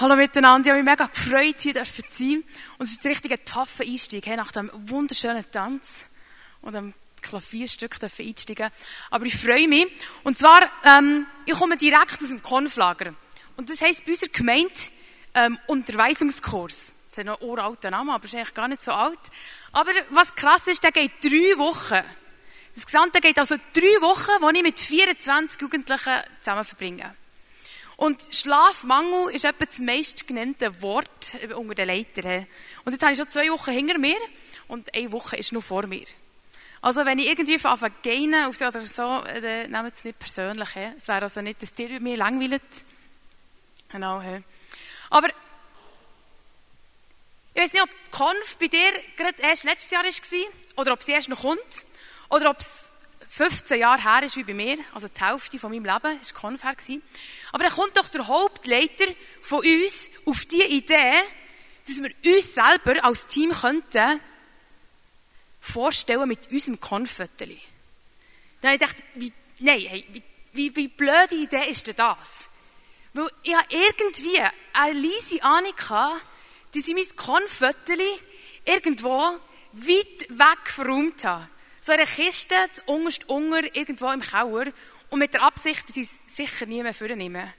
Hallo miteinander, ich habe mich mega gefreut, hier zu sein. Und es ist ein richtiger taffer Einstieg, hey, nach dem wunderschönen Tanz und dem Klavierstück einsteigen. Aber ich freue mich. Und zwar, ähm, ich komme direkt aus dem Konflager. Und das heisst bei unserer Gemeinde ähm, Unterweisungskurs. Das hat noch einen uralten Namen, aber ist eigentlich gar nicht so alt. Aber was krass ist, der geht drei Wochen. Das Gesamte geht also drei Wochen, die ich mit 24 Jugendlichen zusammen verbringe. Und Schlafmangel ist etwa das meistgenannte Wort unter den Leitern. Und jetzt habe ich schon zwei Wochen hinter mir und eine Woche ist noch vor mir. Also wenn ich irgendwie anfange zu gehen oder so, dann nehmt es nicht persönlich. Es wäre also nicht, dass dir mir langweilt. Genau. Aber ich weiß nicht, ob die Konf bei dir gerade erst letztes Jahr war oder ob sie erst noch kommt oder ob es 15 Jahre her ist wie bei mir, also die Hälfte von meinem Leben war Konf her. Aber dann kommt doch der Hauptleiter von uns auf die Idee, dass wir uns selber als Team könnten vorstellen mit unserem Konföteli. Dann habe ich gedacht, wie, nein, hey, wie, wie, wie blöde Idee ist denn das? Weil ich habe irgendwie eine leise Ahnung gehabt, dass ich mein Konföteli irgendwo weit weg verräumt habe so eine Kiste, unterst unter, irgendwo im Keller, und mit der Absicht, dass ich es sicher nie mehr vornehme.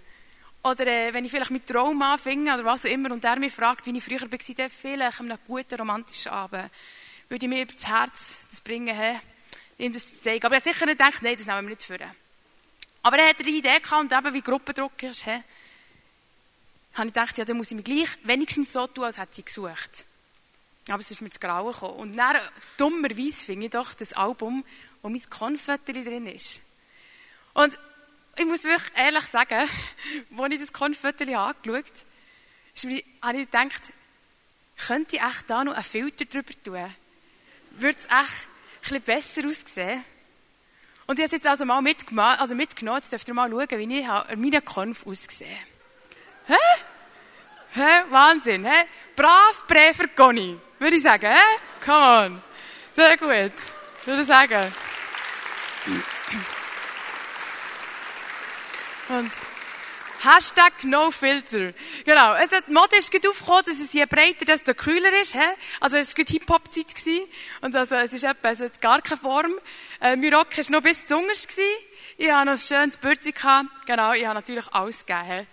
Oder äh, wenn ich vielleicht mit Traum anfange oder was auch immer und er mich fragt, wie ich früher war, dann vielleicht an einem guten romantischen Abend, würde ich mir über das Herz das bringen, hey, ihm das zu zeigen. Aber er hat sicher nicht gedacht, nein, das nehmen wir nicht vor. Aber er hatte eine Idee gehabt und eben wie Gruppendruck ist, hey, habe ich gedacht, ja, dann muss ich mich gleich wenigstens so tun, als hätte ich gesucht. Aber es ist mir zu Grauen gekommen. Und dann, dummerweise, finde ich doch das Album, wo mein Konfetti drin ist. Und ich muss wirklich ehrlich sagen, als ich das Konfetti angeschaut habe, habe ich gedacht, könnte ich echt da noch einen Filter drüber tun? Würde es echt ein bisschen besser aussehen? Und ich habe es jetzt also mal mitgenommen, also mitgenommen. Jetzt dürft ihr mal schauen, wie ich meine Konf ausgesehen Hä? Hä? Wahnsinn, hä? Brav, Präfer, Conny. Würde ich sagen, hä? Come on. Sehr gut. Würde ich sagen. Und Hashtag No Filter. Genau. Hat, die Mode ist gut aufgekommen, dass es je breiter, desto kühler ist. He? Also es war Hip-Hop-Zeit. Und also es ist etwa, es hat gar keine Form. Äh, mein Rock war noch bis zum Unterst. Ich hatte noch ein schönes Bürzi. Genau, ich habe natürlich alles gegeben.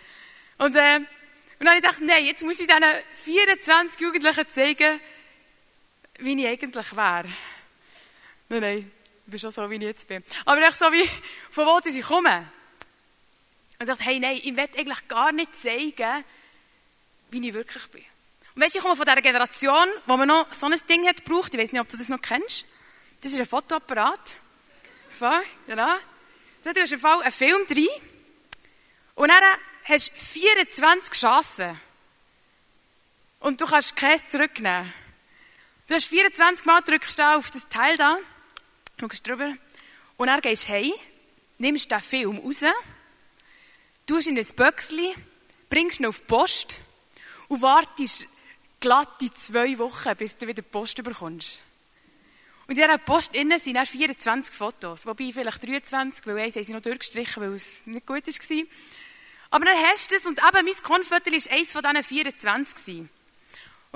Und, äh, und dann habe ich gedacht, nein, jetzt muss ich diesen 24 Jugendlichen zeigen, wie ich eigentlich wäre. Nein, nein, ich bin schon so, wie ich jetzt bin. Aber echt so wie, von wo sie kommen. Und ich dachte, hey, nein, ich will eigentlich gar nicht zeigen, wie ich wirklich bin. Und weißt du, ich komme von dieser Generation, wo man noch so ein Ding hat gebraucht. Ich weiß nicht, ob du das noch kennst. Das ist ein Fotoapparat. Genau. Da tust du einen Film drin. Und dann hast du 24 Chancen. Und du kannst Käse zurücknehmen. Du hast 24 Mal drückst du auf das Teil da, schaust drüber, und dann gehst du heim, nimmst den Film raus, tust ihn in ein Böckchen, bringst ihn auf die Post und wartest glatte zwei Wochen, bis du wieder die Post bekommst. Und in dieser Post innen sind dann 24 Fotos, wobei vielleicht 23, weil eins haben sie noch durchgestrichen, weil es nicht gut war. Aber dann hast du es und eben mein Konfetti war eines von diesen 24 gewesen.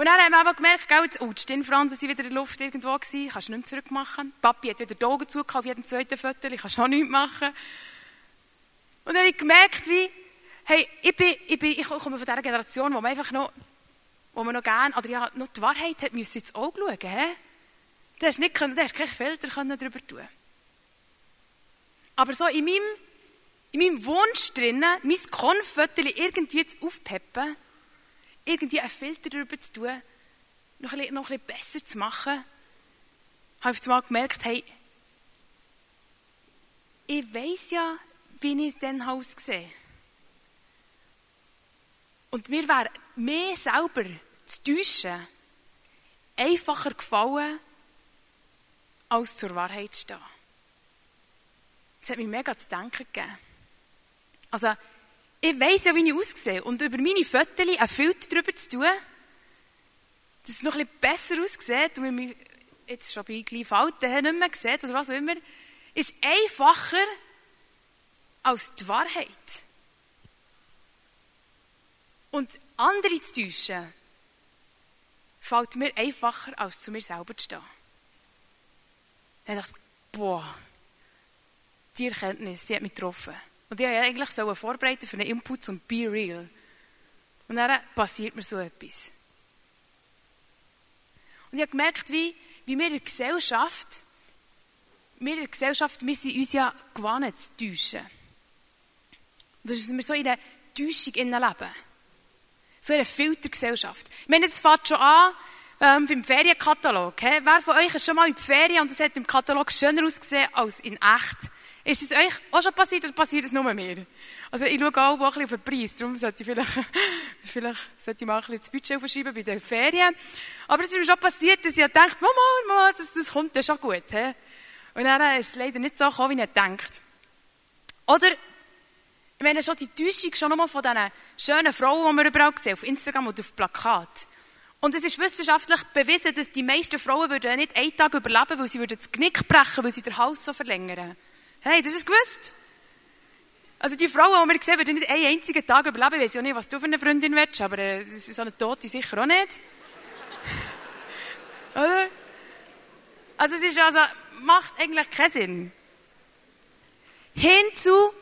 Und dann haben wir aber gemerkt, gell, oh, die Stirnfransen sind wieder in der Luft irgendwo kannst du nicht mehr zurückmachen. Papi hat wieder die Augen zugekauft auf jedem zweiten Foto, kannst du auch nichts machen. Und dann habe ich gemerkt, wie, hey, ich bin, ich bin, ich komme von dieser Generation, wo man einfach noch, wo man noch gerne, oder ja, noch die Wahrheit hat müssen ins Auge schauen, hä? Du hast nicht können, du hast keinen Filter können darüber tun. Aber so in meinem, in meinem Wunsch drinnen, mein Konfötchen irgendwie aufpeppen, irgendwie einen Filter darüber zu tun, noch ein, bisschen, noch ein bisschen besser zu machen, habe ich mal gemerkt, hey, ich weiß ja, wie ich dann aussehe. Und mir wäre mehr selber zu täuschen einfacher gefallen, als zur Wahrheit zu stehen. Das hat mir mega zu denken gegeben. Also, ich weiss ja, wie ich aussehe. Und über meine Fotos einen Filter drüber zu tun, dass es noch ein bisschen besser aussieht und man mich jetzt schon bei gleich Falten nicht mehr sieht oder was auch immer, ist einfacher als die Wahrheit. Und andere zu täuschen, fällt mir einfacher, als zu mir selber zu stehen. Dann dachte ich, boah, die Erkenntnis, die hat mich getroffen. Und ich wollte eigentlich vorbereiten für einen Input zum Be Real. Und dann passiert mir so etwas. Und ich habe gemerkt, wie, wie wir in der Gesellschaft, wir in der Gesellschaft, wir sind uns ja gewohnt zu täuschen. Und dass wir so in der Täuschung leben. So in einer Filtergesellschaft. Ich meine, es fängt schon an ähm, beim Ferienkatalog. He? Wer von euch ist schon mal in die Ferien und es hat im Katalog schöner ausgesehen als in echt? Ist es euch auch schon passiert oder passiert es nur mir? Also ich schaue auch ein bisschen auf den Preis, darum sollte ich vielleicht, vielleicht sollte ich mal ein bisschen das Budget verschieben bei den Ferien. Aber es ist mir schon passiert, dass ich dachte, Mama, Mama, das, das kommt ja schon gut. He? Und dann ist es leider nicht so gekommen, wie ich denkt. Oder ich meine schon die Täuschung schon nochmal von diesen schönen Frauen, die wir überall sehen, auf Instagram oder auf Plakat. Und es ist wissenschaftlich bewiesen, dass die meisten Frauen würden nicht einen Tag überleben, weil sie würden das Knick brechen, weil sie den Hals so verlängern. Hey, das ist gewusst. Also die Frauen, die wir sehen, würden nicht einen einzigen Tag überleben. Ich weiß ja nicht, was du für eine Freundin willst, aber äh, so eine Tote sicher auch nicht. Oder? Also es ist also, macht eigentlich keinen Sinn. Hinzu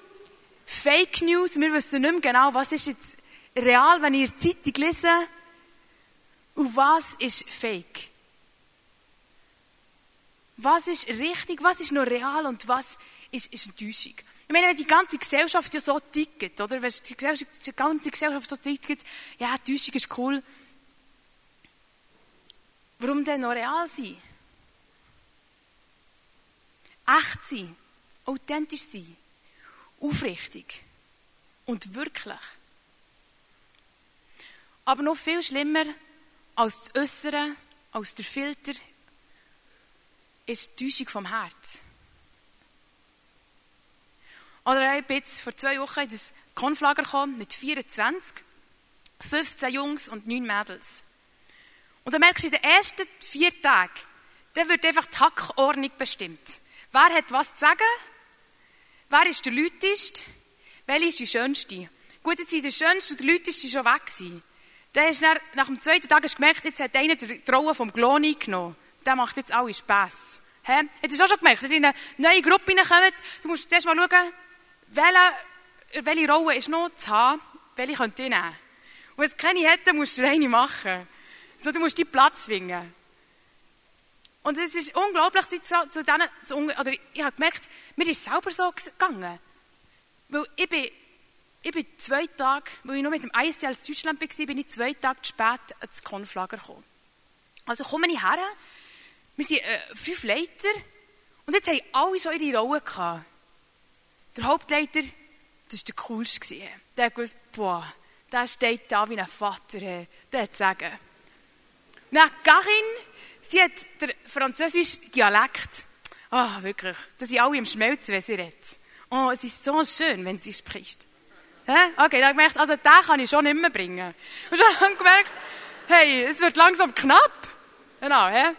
Fake News, wir wissen nicht mehr genau, was ist jetzt real, wenn ihr die Zeitung lesen und was ist Fake. Was ist richtig, was ist noch real und was ist, ist Enttäuschung. Ich meine, wenn die ganze Gesellschaft ja so tickt, oder? Wenn die, die ganze Gesellschaft so tickt, ja, Enttäuschung ist cool. Warum denn noch real sein? Echt sein, authentisch sein aufrichtig und wirklich. Aber noch viel schlimmer als das Äußere, als der Filter, ist die Täuschung vom Herz. Oder ich bin jetzt vor zwei Wochen in das Konflager gekommen mit 24, 15 Jungs und 9 Mädels. Und dann merkst du, in den ersten vier Tagen, da wird einfach die Hackordnung bestimmt. Wer hat was zu sagen? Wer ist der Lüteste? Welche ist die Schönste? Gut, jetzt sind der Schönste und der Lüteste schon weg gewesen. Dann hast du nach dem zweiten Tag gemerkt, jetzt hat einer die Rolle vom Klon eingenommen. Der macht jetzt alle Spass. Hä? Hättest du auch schon gemerkt, wenn du in eine neue Gruppe reinkommt, du musst zuerst mal schauen, welche, welche Rolle ist noch zu haben, welche könnt ihr nehmen. Wenn es keine hätte, musst du eine machen. So, du musst deinen Platz finden. Und es ist unglaublich, zu, zu denen, zu, oder ich habe gemerkt, mir ist es selber so gegangen. Weil ich bin, ich bin zwei Tage, weil ich nur mit dem ISC als Deutschland war, bin ich zwei Tage zu spät ins Konflager gekommen. Also komme ich her, wir sind äh, fünf Leiter und jetzt haben alle schon ihre Rollen gehabt. Der Hauptleiter, das war der coolste. Der gewusst, boah, der steht da wie ein Vater, der hat sagen. Dann Karin, Sie hat den französischen Dialekt. Ah, oh, wirklich. Da sind alle im Schmelzen, wenn sie redet. Oh, es ist so schön, wenn sie spricht. Hä? Okay, dann habe ich gemerkt, also den kann ich schon nicht mehr bringen. Und dann gemerkt, hey, es wird langsam knapp. Genau, hä?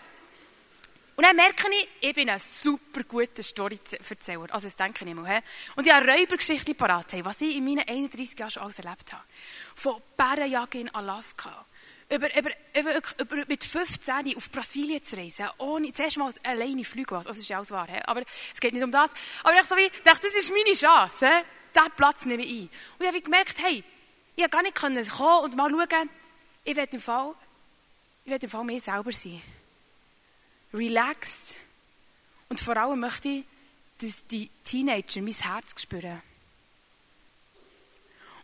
Und dann merke ich, ich bin ein super guter Story-Erzähler. Also das denke ich. He? Und ich habe Räubergeschichten parat, was ich in meinen 31 Jahren schon alles erlebt habe. Von Bärenjagd in Alaska, über, über, über, über, mit 15 auf Brasilien zu reisen, ohne zuerst mal alleine fliegen, also das ist ja alles wahr, he? aber es geht nicht um das. Aber ich so wie, dachte, das ist meine Chance, he? diesen Platz nehme ich ein. Und ich habe gemerkt, hey, ich konnte gar nicht kommen und mal schauen, ich werde im Fall, ich werde im Fall mehr selber sein. Relaxed. Und vor allem möchte ich, dass die Teenager mein Herz spüren.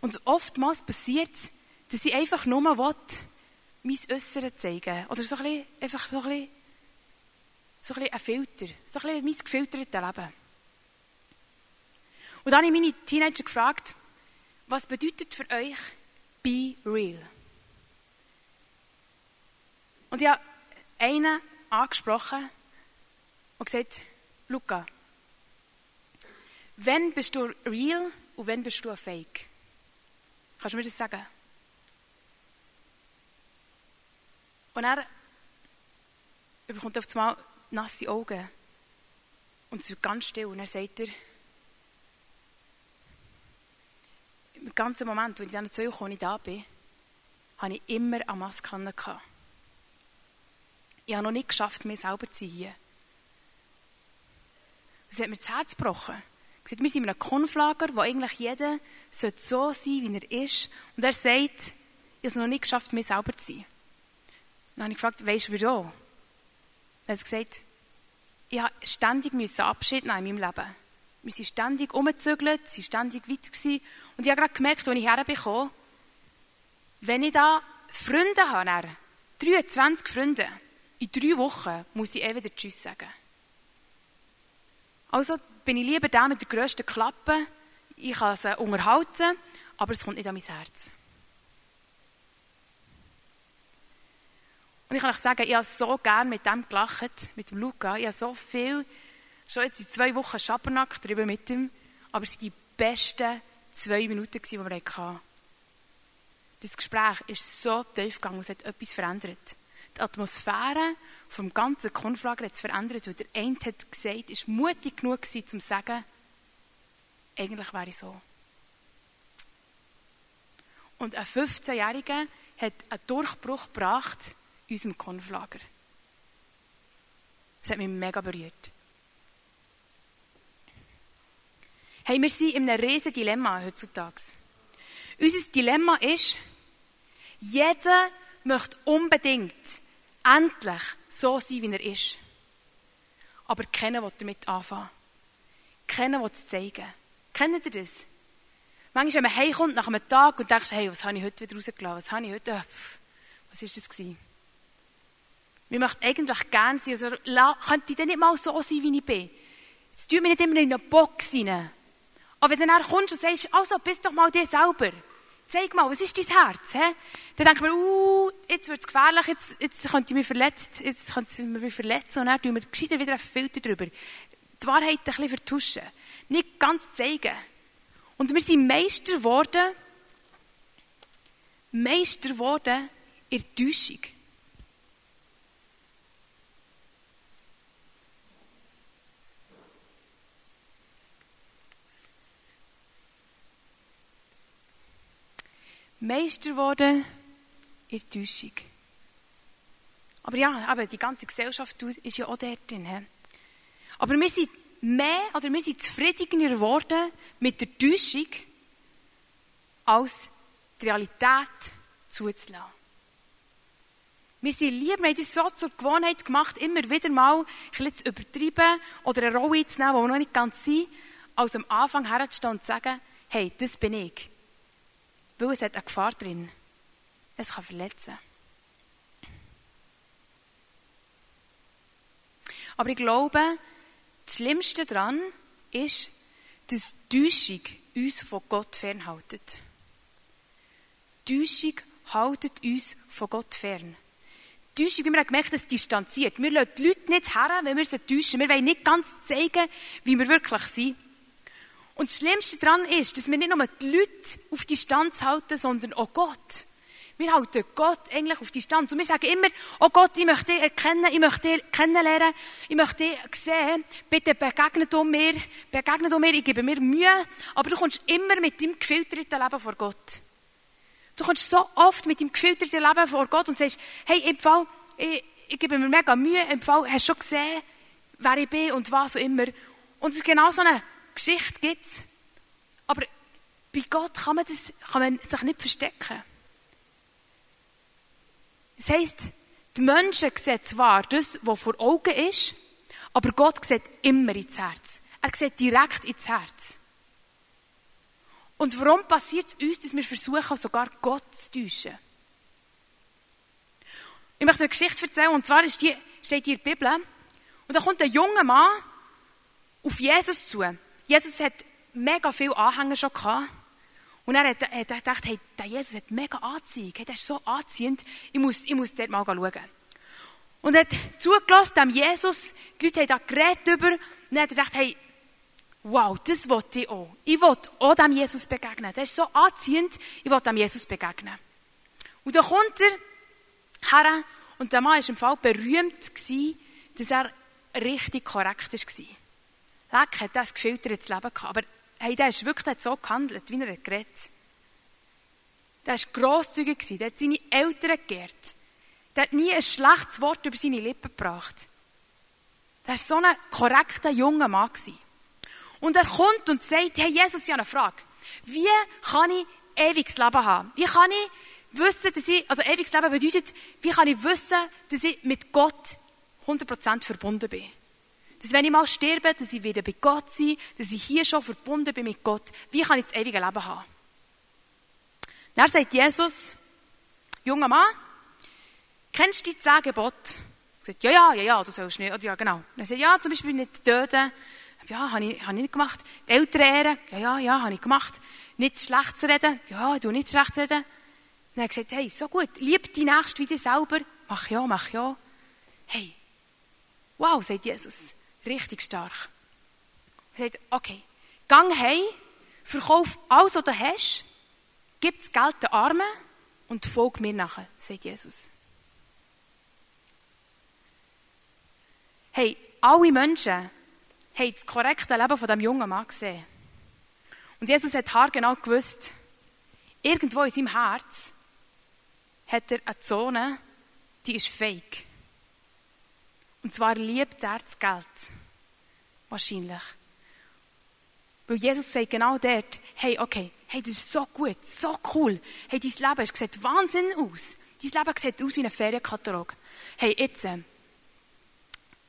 Und oftmals passiert es, dass ich einfach nur will, mein Äußeres zeigen. Oder so ein einfach so ein so ein, bisschen ein Filter. So ein bisschen mein gefiltertes Leben. Und dann habe ich meine Teenager gefragt, was bedeutet für euch be real? Und ich habe einen angesprochen und gesagt, Luca, wann bist du real und wann bist du Fake? Kannst du mir das sagen? Und er bekommt auf einmal nasse Augen. Und es wird ganz still. Und er sagt er, im ganzen Moment, wo ich dann zu euch da bin, hatte ich immer eine Maske. Ich habe noch nicht geschafft, mir selber zu sein. Das hat mir das Herz gebrochen. Wir sind in einem Konflager, wo eigentlich jeder so sein sollte, wie er ist. Und er sagt, ich habe es noch nicht geschafft, mir selber zu sein. Dann habe ich gefragt, weisst du wieso? Er hat gesagt, ich musste ständig Abschied nehmen in meinem Leben. Wir sind ständig umgezügelt, sind ständig weiter gewesen. Und ich habe gerade gemerkt, als ich herbekomme, wenn ich da Freunde habe, 23 Freunde, in drei Wochen muss ich eh wieder Tschüss sagen. Also bin ich lieber der mit der grössten Klappe. Ich kann sie unterhalten, aber es kommt nicht an mein Herz. Und ich kann euch sagen, ich habe so gerne mit dem gelacht, mit dem Luca. Ich habe so viel, schon jetzt in zwei Wochen Schabernack drüber mit ihm, aber es waren die besten zwei Minuten, die wir hatten. Das Gespräch ist so tief gegangen, es hat etwas verändert. Die Atmosphäre vom ganzen Konflager hat verändert, weil der eine hat gesagt, ist mutig genug gewesen, um zu sagen, eigentlich wäre ich so. Und ein 15-Jähriger hat einen Durchbruch gebracht in unserem Konflager. Das hat mich mega berührt. Hey, wir sind in einem riesen Dilemma heutzutage. Unser Dilemma ist, jeder möchte unbedingt endlich so sein, wie er ist. Aber keiner will damit anfangen. Keiner will es zeigen. Kennt ihr das? Manchmal, wenn man heimkommt nach einem Tag und denkt, hey, was habe ich heute wieder rausgelassen? Was habe ich heute, was ist das gewesen? Wir möchten eigentlich gerne sein, also könnte ich denn nicht mal so sein, wie ich bin? Jetzt tun wir nicht immer in eine Box rein. Aber wenn du dann kommst und sagst, also, bist doch mal dir selber. Zeig mal, was ist dein Herz? He? Dann denkt man, uh, jetzt wird es gefährlich, jetzt, jetzt könnte ich mich verletzt, jetzt könnte ich mich verletzen und dann tun wir gescheiter wieder einen Filter drüber. Die Wahrheit ein bisschen vertuschen. Nicht ganz zeigen. Und wir sind Meister geworden, Meister geworden in der Täuschung. Meister geworden in der Täuschung. Aber ja, aber die ganze Gesellschaft ist ja auch dort drin. Aber wir sind mehr oder wir sind zufriedener geworden mit der Täuschung, als die Realität zuzulassen. Wir sind lieber, wir haben uns so zur Gewohnheit gemacht, immer wieder mal ein bisschen zu übertreiben oder eine Rolle zu nehmen, die wir noch nicht ganz sind, als am Anfang herzustehen und zu sagen, hey, das bin ich. Weil es hat eine Gefahr drin. Es kann verletzen. Aber ich glaube, das Schlimmste daran ist, dass Täuschung uns von Gott fernhaltet. Täuschung haltet uns von Gott fern. Täuschung, wie wir gemerkt haben, distanziert. Wir lassen die Leute nicht her, wenn wir sie täuschen. Wir wollen nicht ganz zeigen, wie wir wirklich sind. Und das Schlimmste daran ist, dass wir nicht nur die Leute auf die Distanz halten, sondern auch Gott. Wir halten Gott eigentlich auf Distanz. Und wir sagen immer, oh Gott, ich möchte dich erkennen, ich möchte dich kennenlernen, ich möchte dich sehen. Bitte begegne du mir, begegne du mir, ich gebe mir Mühe. Aber du kommst immer mit deinem gefilterten Leben vor Gott. Du kommst so oft mit deinem gefilterten Leben vor Gott und sagst, hey, im Fall, ich, ich gebe mir mega Mühe, im Fall, hast du schon gesehen, wer ich bin und was auch immer. Und es ist genau so eine Geschichte gibt es. Aber bei Gott kann man, das, kann man sich nicht verstecken. Das heisst, die Menschen sehen zwar das, was vor Augen ist, aber Gott sieht immer ins Herz. Er sieht direkt ins Herz. Und warum passiert es uns, dass wir versuchen, sogar Gott zu täuschen? Ich möchte eine Geschichte erzählen, und zwar steht hier in der Bibel. Und da kommt ein junger Mann auf Jesus zu. Jesus hat mega viele Anhänger schon gehabt. Und er hat, hat gedacht, hey, der Jesus hat mega Anziehung, hey, der ist so anziehend, ich muss, ich muss dort mal schauen. Und er hat zugelassen, dem Jesus, die Leute haben da geredet über, und er hat gedacht, hey, wow, das wollte ich auch. Ich wollte auch dem Jesus begegnen. Der ist so anziehend, ich wollte dem Jesus begegnen. Und dann kommt er her, und der Mann war im Fall berühmt, gewesen, dass er richtig korrekt war. Leck hat das gefiltertes Leben gehabt. Aber hey, der ist wirklich so gehandelt, wie er geredet der war grosszügig, der hat seine Eltern geehrt. Der hat nie ein schlechtes Wort über seine Lippen gebracht. Der war so ein korrekter junger Mann. Und er kommt und sagt, hey Jesus, ich habe eine Frage. Wie kann ich ewiges Leben haben? Wie kann ich wissen, dass ich, also ewiges Leben bedeutet, wie kann ich wissen, dass ich mit Gott 100% verbunden bin? Dass wenn ich mal sterbe, dass ich wieder bei Gott sein, dass ich hier schon verbunden bin mit Gott. Wie kann ich das ewige Leben haben? Dann sagt Jesus, junger Mann, kennst du die zehn Gebote? sagt, ja, ja, ja, ja, du sollst nicht, ja, genau. Dann sagt ja, zum Beispiel nicht töten. Ja, habe ich, hab ich nicht gemacht. Die Eltern ehren. Ja, ja, ja, habe ich gemacht. Nicht schlecht zu reden. Ja, du nicht schlecht zu reden. Dann hat er gesagt, hey, so gut, lieb die Nächste wie dich selber. Mach ja, mach ja. Hey, wow, sagt Jesus, richtig stark. Er sagt, okay, gang heim, verkauf alles, was du hast, gib das Geld den Armen und folg mir nachher, sagt Jesus. Hey, alle Menschen haben das korrekte Leben von dem jungen Mann gesehen. Und Jesus hat haargenau gewusst, irgendwo in seinem Herz hat er eine Zone, die ist fake. Und zwar liebt er das Geld. Wahrscheinlich. Weil Jesus sagt genau dort, hey, okay, hey, das ist so gut, so cool. Hey, dein Leben sieht Wahnsinn aus. Dein Leben sieht aus wie ein Ferienkatalog. Hey, jetzt, äh,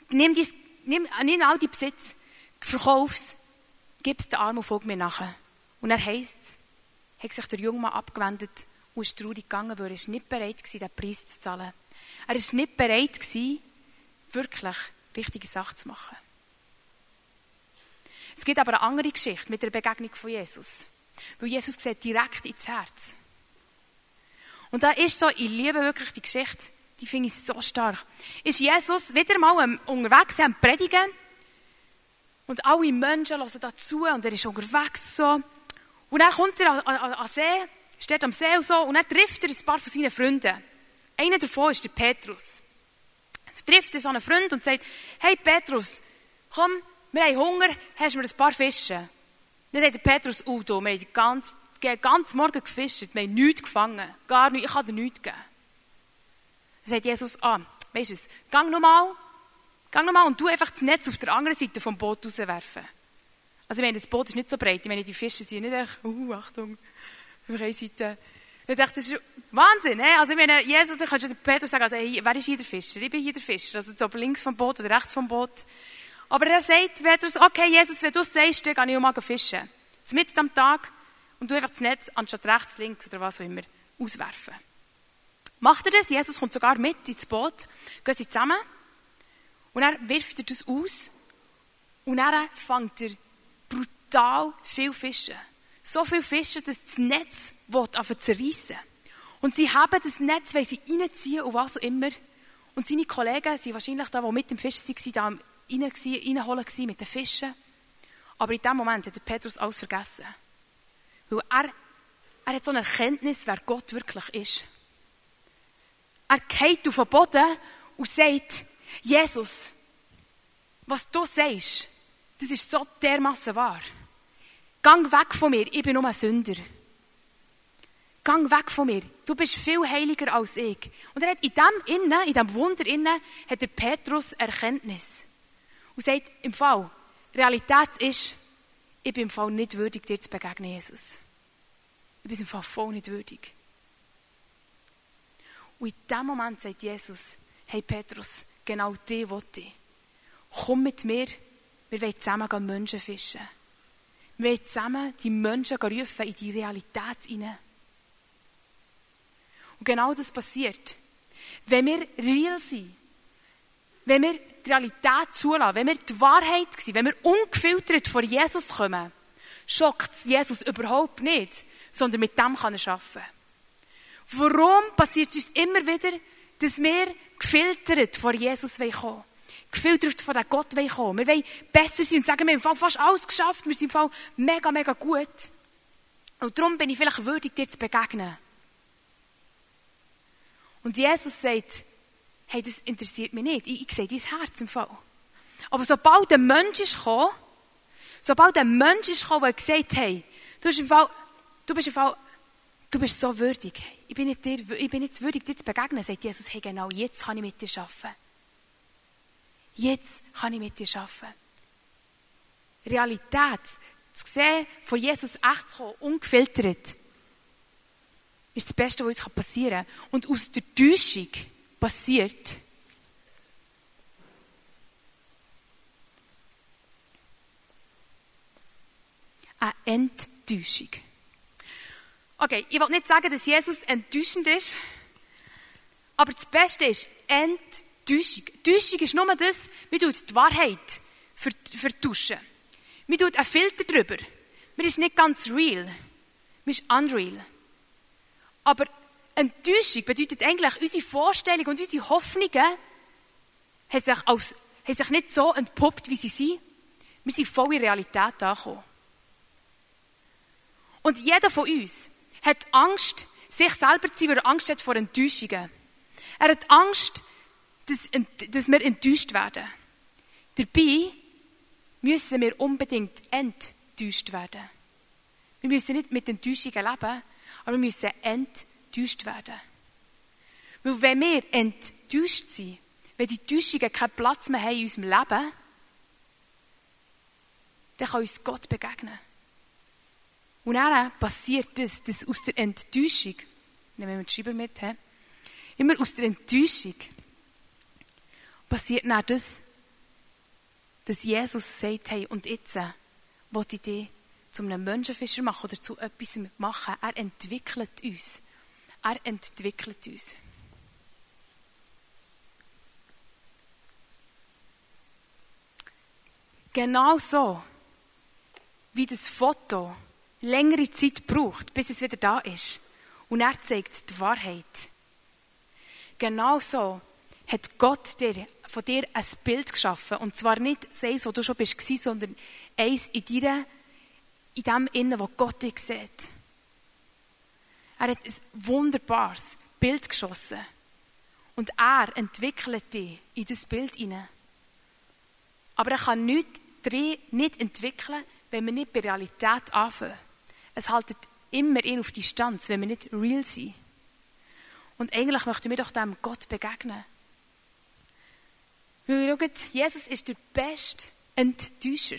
nimm, dies, nimm, nimm all die Besitz, verkauf's, gib's den Arm und folg mir nachher. Und er heisst es, hat sich der junge Mann abgewendet und ist traurig gegangen, weil er nicht bereit war, den Preis zu zahlen. Er ist nicht bereit gewesen, wirklich richtige Sachen zu machen. Es gibt aber eine andere Geschichte mit der Begegnung von Jesus. Weil Jesus sieht direkt ins Herz. Und da ist so, ich liebe wirklich die Geschichte, die finde ich so stark. Ist Jesus wieder mal unterwegs am Predigen und alle Menschen hören dazu und er ist unterwegs so. Und dann kommt er an, an, an See, steht am See und so und dann trifft er ein paar von seinen Freunden. Einer davon ist der Petrus. Trifft er so einen Freund und sagt, hey Petrus, komm, wir haben Hunger, hast du mir ein paar Fische? Dann sagt Petrus, du, wir haben den ganzen, ganzen Morgen gefischt, wir haben nichts gefangen, gar nichts, ich kann dir nichts geben. Dann sagt Jesus, ah, weißt du es, gang nochmal, gang nochmal und du einfach das Netz auf der anderen Seite vom Boot rauswerfen. Also ich meine, das Boot ist nicht so breit, ich meine, die Fische sind nicht echt, uh, Achtung, auf der Seite. Ich dachte, das ist Wahnsinn, he? Also ich meine, Jesus, ich könnte Petrus sagen, also, hey, wer ist hier der Fischer? Ich bin hier der Fischer, also ob links vom Boot oder rechts vom Boot. Aber er sagt, Petrus, okay, Jesus, wenn du es sagst, dann kann ich auch mal fischen. Mitten am Tag und du einfach das Netz anstatt rechts, links oder was auch immer auswerfen. Macht er das? Jesus kommt sogar mit ins Boot, gehen sie zusammen und er wirft er das aus und dann fängt er brutal viel Fische. So viel Fische, dass das Netz anfangen zerreißen Und sie haben das Netz, weil sie reinziehen und was auch immer. Und seine Kollegen sind wahrscheinlich da, die mit dem Fisch waren, da reinholen mit den Fischen. Aber in dem Moment hat der Petrus alles vergessen. Weil er, er hat so eine Erkenntnis, wer Gott wirklich ist. Er geht auf den Boden und sagt, Jesus, was du sagst, das ist so dermassen wahr. Gang weg von mir, ich bin nur ein Sünder. Gang weg von mir, du bist viel heiliger als ich. Und er hat in dem Innen, in dem Wunder innen, hat der Petrus Erkenntnis. Und sagt, im Fall, Realität ist, ich bin im Fall nicht würdig, dir zu begegnen, Jesus. Ich bin im Fall voll nicht würdig. Und in dem Moment sagt Jesus, hey Petrus, genau die wollte ich. Komm mit mir, wir wollen zusammen Menschen fischen. Wir wollen zusammen die Menschen rufen in die Realität hinein. Und genau das passiert. Wenn wir real sind, wenn wir die Realität zulassen, wenn wir die Wahrheit sind, wenn wir ungefiltert vor Jesus kommen, schockt es Jesus überhaupt nicht, sondern mit dem kann er arbeiten. Warum passiert es uns immer wieder, dass wir gefiltert vor Jesus kommen wollen? Gefiltert von diesem Gott kommen Wir wollen besser sein und sagen, wir haben fast alles geschafft, wir sind im Fall mega, mega gut. Und darum bin ich vielleicht würdig, dir zu begegnen. Und Jesus sagt, hey, das interessiert mich nicht. Ich, ich sehe dein Herz im Fall. Aber sobald ein Mensch ist gekommen, sobald ein Mensch ist gekommen, der gesagt hey, du bist im Fall, du bist im Fall du bist so würdig. Ich bin nicht, dir, ich bin nicht würdig, dir zu begegnen, sagt Jesus, hey, genau, jetzt kann ich mit dir arbeiten. Jetzt kann ich mit dir arbeiten. Realität, zu sehen, von Jesus echt zu kommen, ungefiltert, ist das Beste, was uns passieren kann. Und aus der Täuschung passiert eine Enttäuschung. Okay, ich will nicht sagen, dass Jesus enttäuschend ist, aber das Beste ist Enttäuschung. Täuschung ist nur das, man tut die Wahrheit vertuschen. Man tut einen Filter drüber. Man ist nicht ganz real. Man ist unreal. Aber Enttäuschung bedeutet eigentlich, unsere Vorstellungen und unsere Hoffnungen haben sich, als, haben sich nicht so entpuppt, wie sie sind. Wir sind voll in Realität angekommen. Und jeder von uns hat Angst, sich selber zu sein, weil er Angst hat vor Enttäuschungen. Er hat Angst, dass, dass wir enttäuscht werden. Dabei müssen wir unbedingt enttäuscht werden. Wir müssen nicht mit Enttäuschungen leben, aber wir müssen enttäuscht werden. Weil wenn wir enttäuscht sind, wenn die Täuschungen keinen Platz mehr haben in unserem Leben, dann kann uns Gott begegnen. Und dann passiert das, dass aus der Enttäuschung, nehmen wir den Schreiber mit, immer aus der Enttäuschung passiert dann das, dass Jesus sagt, hey, und jetzt äh, will ich dich zu einem Menschenfischer machen oder zu etwas machen. Er entwickelt uns. Er entwickelt uns. Genau so, wie das Foto längere Zeit braucht, bis es wieder da ist. Und er zeigt die Wahrheit. Genau so hat Gott dir, von dir ein Bild geschaffen. Und zwar nicht eins, wo du schon bist, sondern eins in dir, in dem Innen, wo Gott dich sieht. Er hat ein wunderbares Bild geschossen. Und er entwickelt dich in das Bild hinein. Aber er kann nichts nicht entwickeln, wenn wir nicht bei Realität anfangen. Es haltet immer ihn auf Distanz, wenn wir nicht real sind. Und eigentlich möchten wir doch dem Gott begegnen. Weil schaut, Jesus ist der beste Enttäuscher.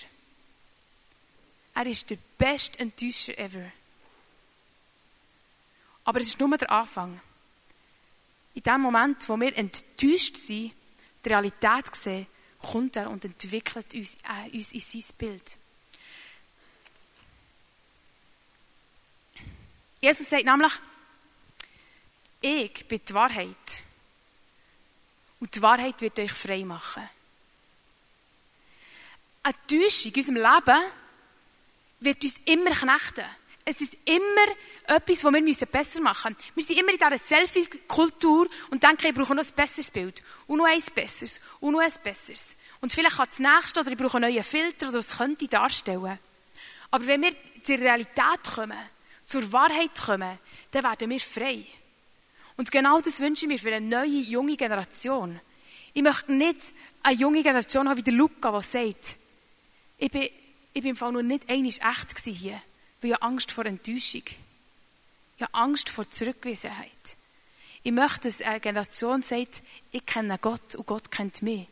Er ist der beste Enttäuscher ever. Aber es ist nur der Anfang. In dem Moment, wo wir enttäuscht sind, die Realität sehen, kommt er und entwickelt uns, äh, uns in sein Bild. Jesus sagt nämlich, ich bin die Wahrheit. Und die Wahrheit wird euch frei machen. Eine Täuschung in unserem Leben wird uns immer knechten. Es ist immer etwas, was wir besser machen müssen. Wir sind immer in dieser Selfie-Kultur und denken, ich brauche noch ein besseres Bild. Und noch eins besseres. Und noch eins besseres. Und vielleicht hat das nächste oder ich brauche einen neuen Filter oder was könnte darstellen. Aber wenn wir zur Realität kommen, zur Wahrheit kommen, dann werden wir frei. Und genau das wünsche ich mir für eine neue, junge Generation. Ich möchte nicht eine junge Generation haben wie der Luca, der sagt, ich bin, ich bin im Fall nur nicht einmal echt hier, weil ich Angst vor Enttäuschung. Ich habe Angst vor Zurückgewesenheit. Ich möchte, dass eine Generation sagt, ich kenne Gott und Gott kennt mich.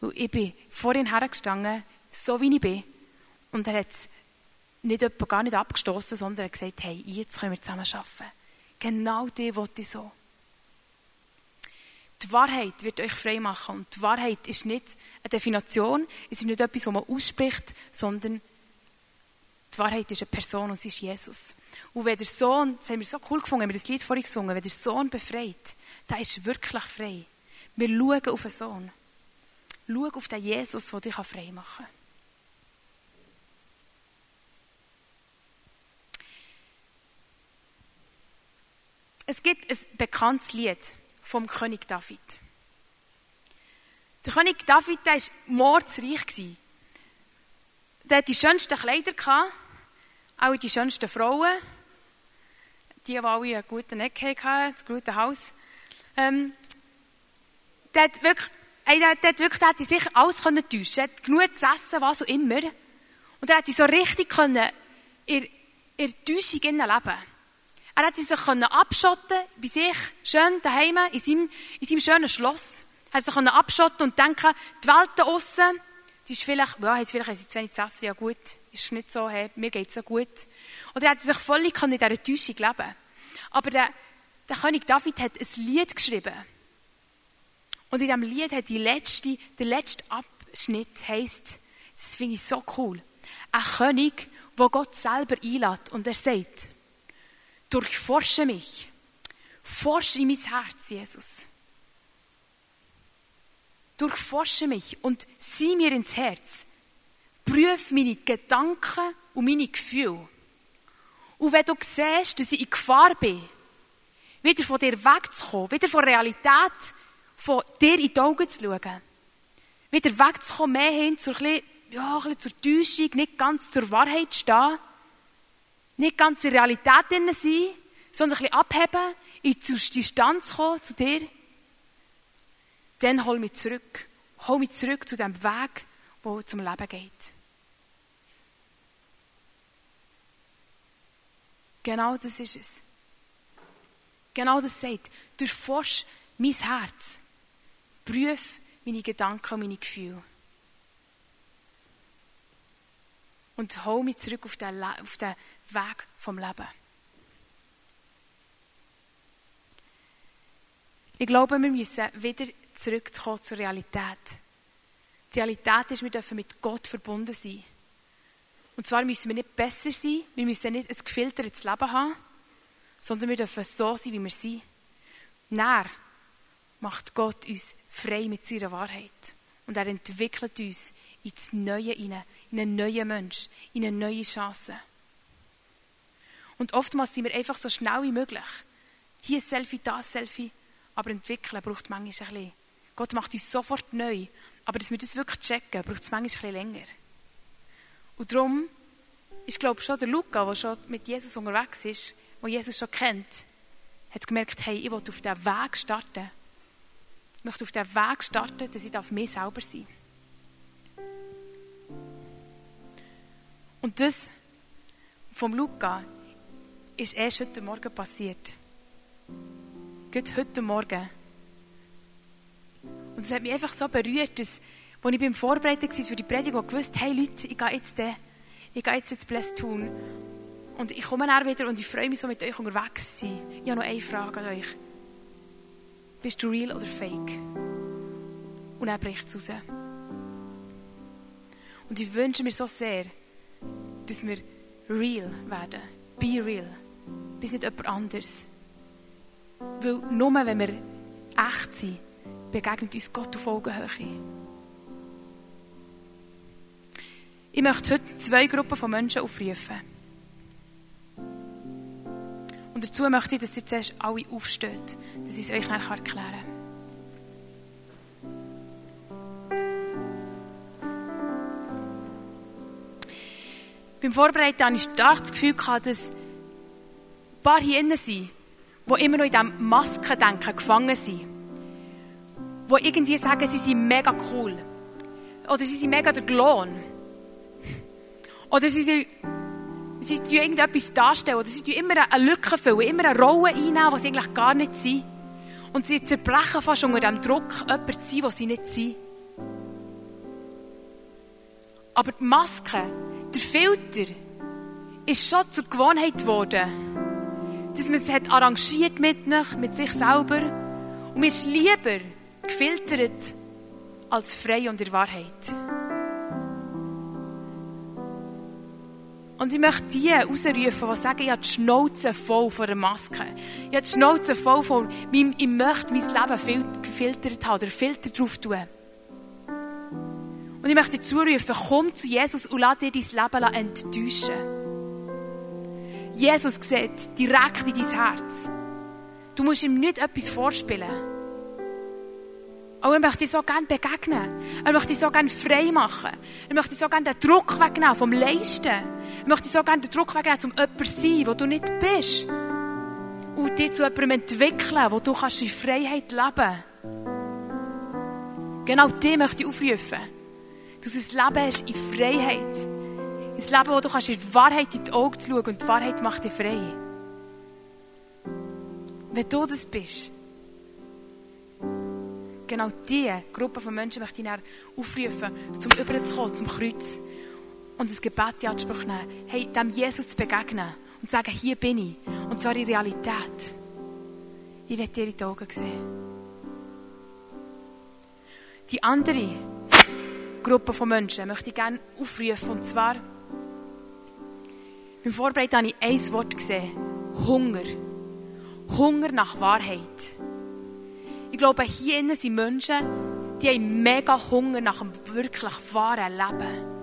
Weil ich bin vorhin hergestanden, so wie ich bin. Und er hat nicht jemand gar nicht abgestoßen, sondern er hat gesagt, hey, jetzt können wir zusammen arbeiten. Genau die wollte ich so. Die Wahrheit wird euch frei machen. Und die Wahrheit ist nicht eine Definition, es ist nicht etwas, was man ausspricht, sondern die Wahrheit ist eine Person und sie ist Jesus. Und wenn der Sohn, das haben wir so cool gefunden, haben wir das Lied vorhin gesungen, wenn der Sohn befreit, der ist wirklich frei. Wir schauen auf den Sohn. Schau auf den Jesus, der dich frei machen kann. Es gibt ein bekanntes Lied vom König David. Der König David war mordsreich. Der hatte die schönsten Kleider, auch die schönsten Frauen. Die, die alle einen guten Eck hatten, ein gutes Haus. Ähm, der hat wirklich, der, der hat wirklich der hat sich alles täuschen Er hat genug zu essen, was auch immer. Und er hat so richtig können in, in der Täuschung leben Er hat sich abschotten bei sich, schön daheim, in seinem, in seinem schönen Schloss. Er hat sich abschotten und denken, die Welt da aussen, die ist vielleicht, ja, jetzt vielleicht zu wenig zu essen, ja gut, ist nicht so, hey, mir geht's so gut. Oder er hat sich völlig in dieser Täuschung leben Aber der, der König David hat ein Lied geschrieben. Und in diesem Lied hat die letzte, der letzte Abschnitt heisst, das finde ich so cool, ein König, wo Gott selber einlädt und er sagt, durchforsche mich, forsche in mein Herz, Jesus. Durchforsche mich und sieh mir ins Herz. Prüf meine Gedanken und meine Gefühle. Und wenn du siehst, dass ich in Gefahr bin, wieder von dir wegzukommen, wieder von der Realität von dir in die Augen zu schauen, wieder wegzukommen, mehr hin zur, ja, zur Täuschung, nicht ganz zur Wahrheit stehen, nicht ganz in Realität drin sein, sondern ein bisschen abheben, in die Distanz kommen zu dir, dann hol mich zurück. Hol mich zurück zu dem Weg, der zum Leben geht. Genau das ist es. Genau das sagt. Durchforsch mein Herz. Prüf meine Gedanken und meine Gefühle. Und hol mich zurück auf den, auf den Weg vom Leben. Ich glaube, wir müssen wieder zurückzukommen zur Realität. Die Realität ist, wir dürfen mit Gott verbunden sein. Und zwar müssen wir nicht besser sein, wir müssen nicht ein gefiltertes Leben haben, sondern wir dürfen so sein, wie wir sind. Näher macht Gott uns frei mit seiner Wahrheit. Und er entwickelt uns ins Neue hinein, in einen neuen Mensch, in eine neue Chance. Und oftmals sind wir einfach so schnell wie möglich. Hier ein Selfie, da ein Selfie. Aber entwickeln braucht manchmal ein bisschen. Gott macht uns sofort neu. Aber dass wir das wirklich checken, braucht es manchmal ein bisschen länger. Und darum ist, glaube ich, schon der Luca, der schon mit Jesus unterwegs ist, der Jesus schon kennt, hat gemerkt, hey, ich will auf diesen Weg starten. Ich möchte auf diesen Weg starten, dass ich auf mich selber sein Und das vom Luca ist erst heute Morgen passiert. Gerade heute Morgen. Und es hat mich einfach so berührt, dass, als ich beim Vorbereiten war für die Predigt, gewusst hey Leute, ich gehe jetzt, den, ich gehe jetzt ins Bless tun. Und ich komme dann wieder und ich freue mich so mit euch unterwegs zu sein. Ich habe noch eine Frage an euch. Bist du real oder fake? Und er bricht es raus. Und ich wünsche mir so sehr, dass wir real werden. Be real. Bis nicht jemand anderes. Weil nur wenn wir echt sind, begegnet uns Gott auf Augenhöhe. Ich möchte heute zwei Gruppen von Menschen aufrufen. Und dazu möchte ich, dass ihr zuerst alle aufsteht, dass ich es euch nachher erklären kann. Beim Vorbereiten hatte ich stark das Gefühl, dass ein paar hier innen sind, die immer noch in diesem Maskendenken gefangen sind. Die irgendwie sagen, sie sind mega cool. Oder sie sind mega der Glon. Oder sie sind, sie tun irgendetwas darstellen. Oder sie tun immer eine Lücke füllen, immer eine Rolle einnehmen, die sie eigentlich gar nicht sind. Und sie zerbrechen fast unter dem Druck, jemand zu sein, was sie nicht sind. Aber die Maske, der Filter, ist schon zur Gewohnheit geworden. Dass man es hat arrangiert mit, nicht, mit sich selber. Und man ist lieber gefiltert als frei und in Wahrheit. Und ich möchte die rausrufen, die sagen, ich habe die Schnauze voll von der Maske. Ich habe die Schnauze voll von, ich möchte mein Leben gefiltert haben, oder Filter drauf tun. Und ich möchte dir zurufen, komm zu Jesus und lass dir dein Leben enttäuschen. Jesus sieht direkt in dein Herz. Du musst ihm nicht etwas vorspielen. Aber er möchte dir so gerne begegnen. Er möchte dich so gerne frei machen. Er möchte dir so gerne den Druck wegnehmen vom Leisten. Er möchte so gerne den Druck wegnehmen, um jemand zu sein, wo du nicht bist. Und dich zu jemandem entwickeln, wo du kannst in Freiheit leben kannst. Genau dem möchte ich aufrufen du ein Leben hast in Freiheit. Ein Leben, wo du kannst in die Wahrheit in die Augen schauen und die Wahrheit macht dich frei. Wenn du das bist, genau diese Gruppe von Menschen möchte ich aufrufen, zum überzukommen, zum Kreuz und das Gebet in Anspruch nehmen, hey, dem Jesus zu begegnen und zu sagen, hier bin ich. Und zwar in Realität. Ich werde dir in die Augen sehen. Die andere Gruppe von Menschen möchte ich gerne aufrufen. Und zwar, beim Vorbereiten habe ich ein Wort gesehen. Hunger. Hunger nach Wahrheit. Ich glaube, hier sind Menschen, die haben mega Hunger nach einem wirklich wahren Leben.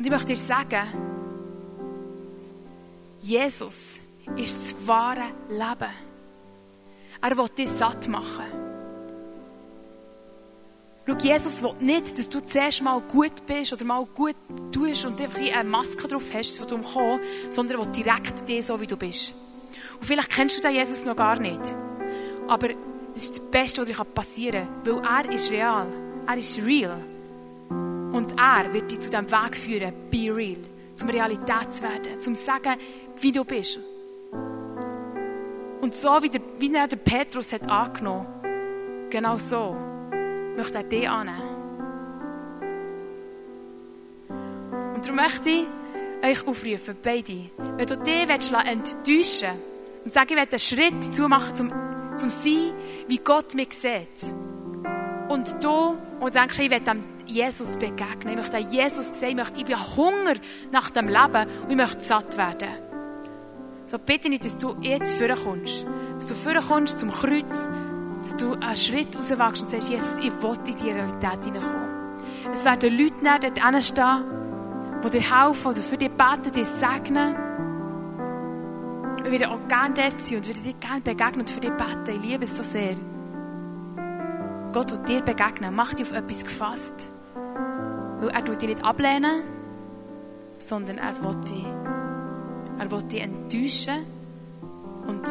Und ich möchte dir sagen, Jesus ist das wahre Leben. Er will dich satt machen. Schau, Jesus will nicht, dass du zuerst mal gut bist oder mal gut tust und einfach eine Maske drauf hast, von dem kommen, sondern er will direkt dich so, wie du bist. Und vielleicht kennst du den Jesus noch gar nicht. Aber es ist das Beste, was dir passieren kann, weil er ist real. Er ist real. Und er wird dich zu diesem Weg führen, be real, zum Realität zu werden, zum zu sagen, wie du bist. Und so wie, der, wie er den Petrus hat angenommen, genau so möchte er dich annehmen. Und darum möchte ich euch aufrufen, beide, wenn du dich enttäuschen willst und sagen, ich will einen Schritt zu machen, zum, zum Sein, wie Gott mich sieht. Und du, und denkst, ich will dem Jesus begegnen. Ich möchte Jesus sehen. Ich, möchte, ich bin Hunger nach dem Leben und ich möchte satt werden. So bitte ich, dass du jetzt vorkommst. Dass du vorkommst zum Kreuz, dass du einen Schritt rauswachst und sagst, Jesus, ich will in die Realität hineinkommen. Es werden Leute dort stehen, die dir helfen oder für dich beten, dich segnen. Ich würde auch gerne dort sein und würde dir gerne begegnen und für dich beten. Ich liebe es so sehr. Gott will dir begegnen. Mach dich auf etwas gefasst. Weil er dich nicht ablehnen, sondern er will dich, er will dich enttäuschen und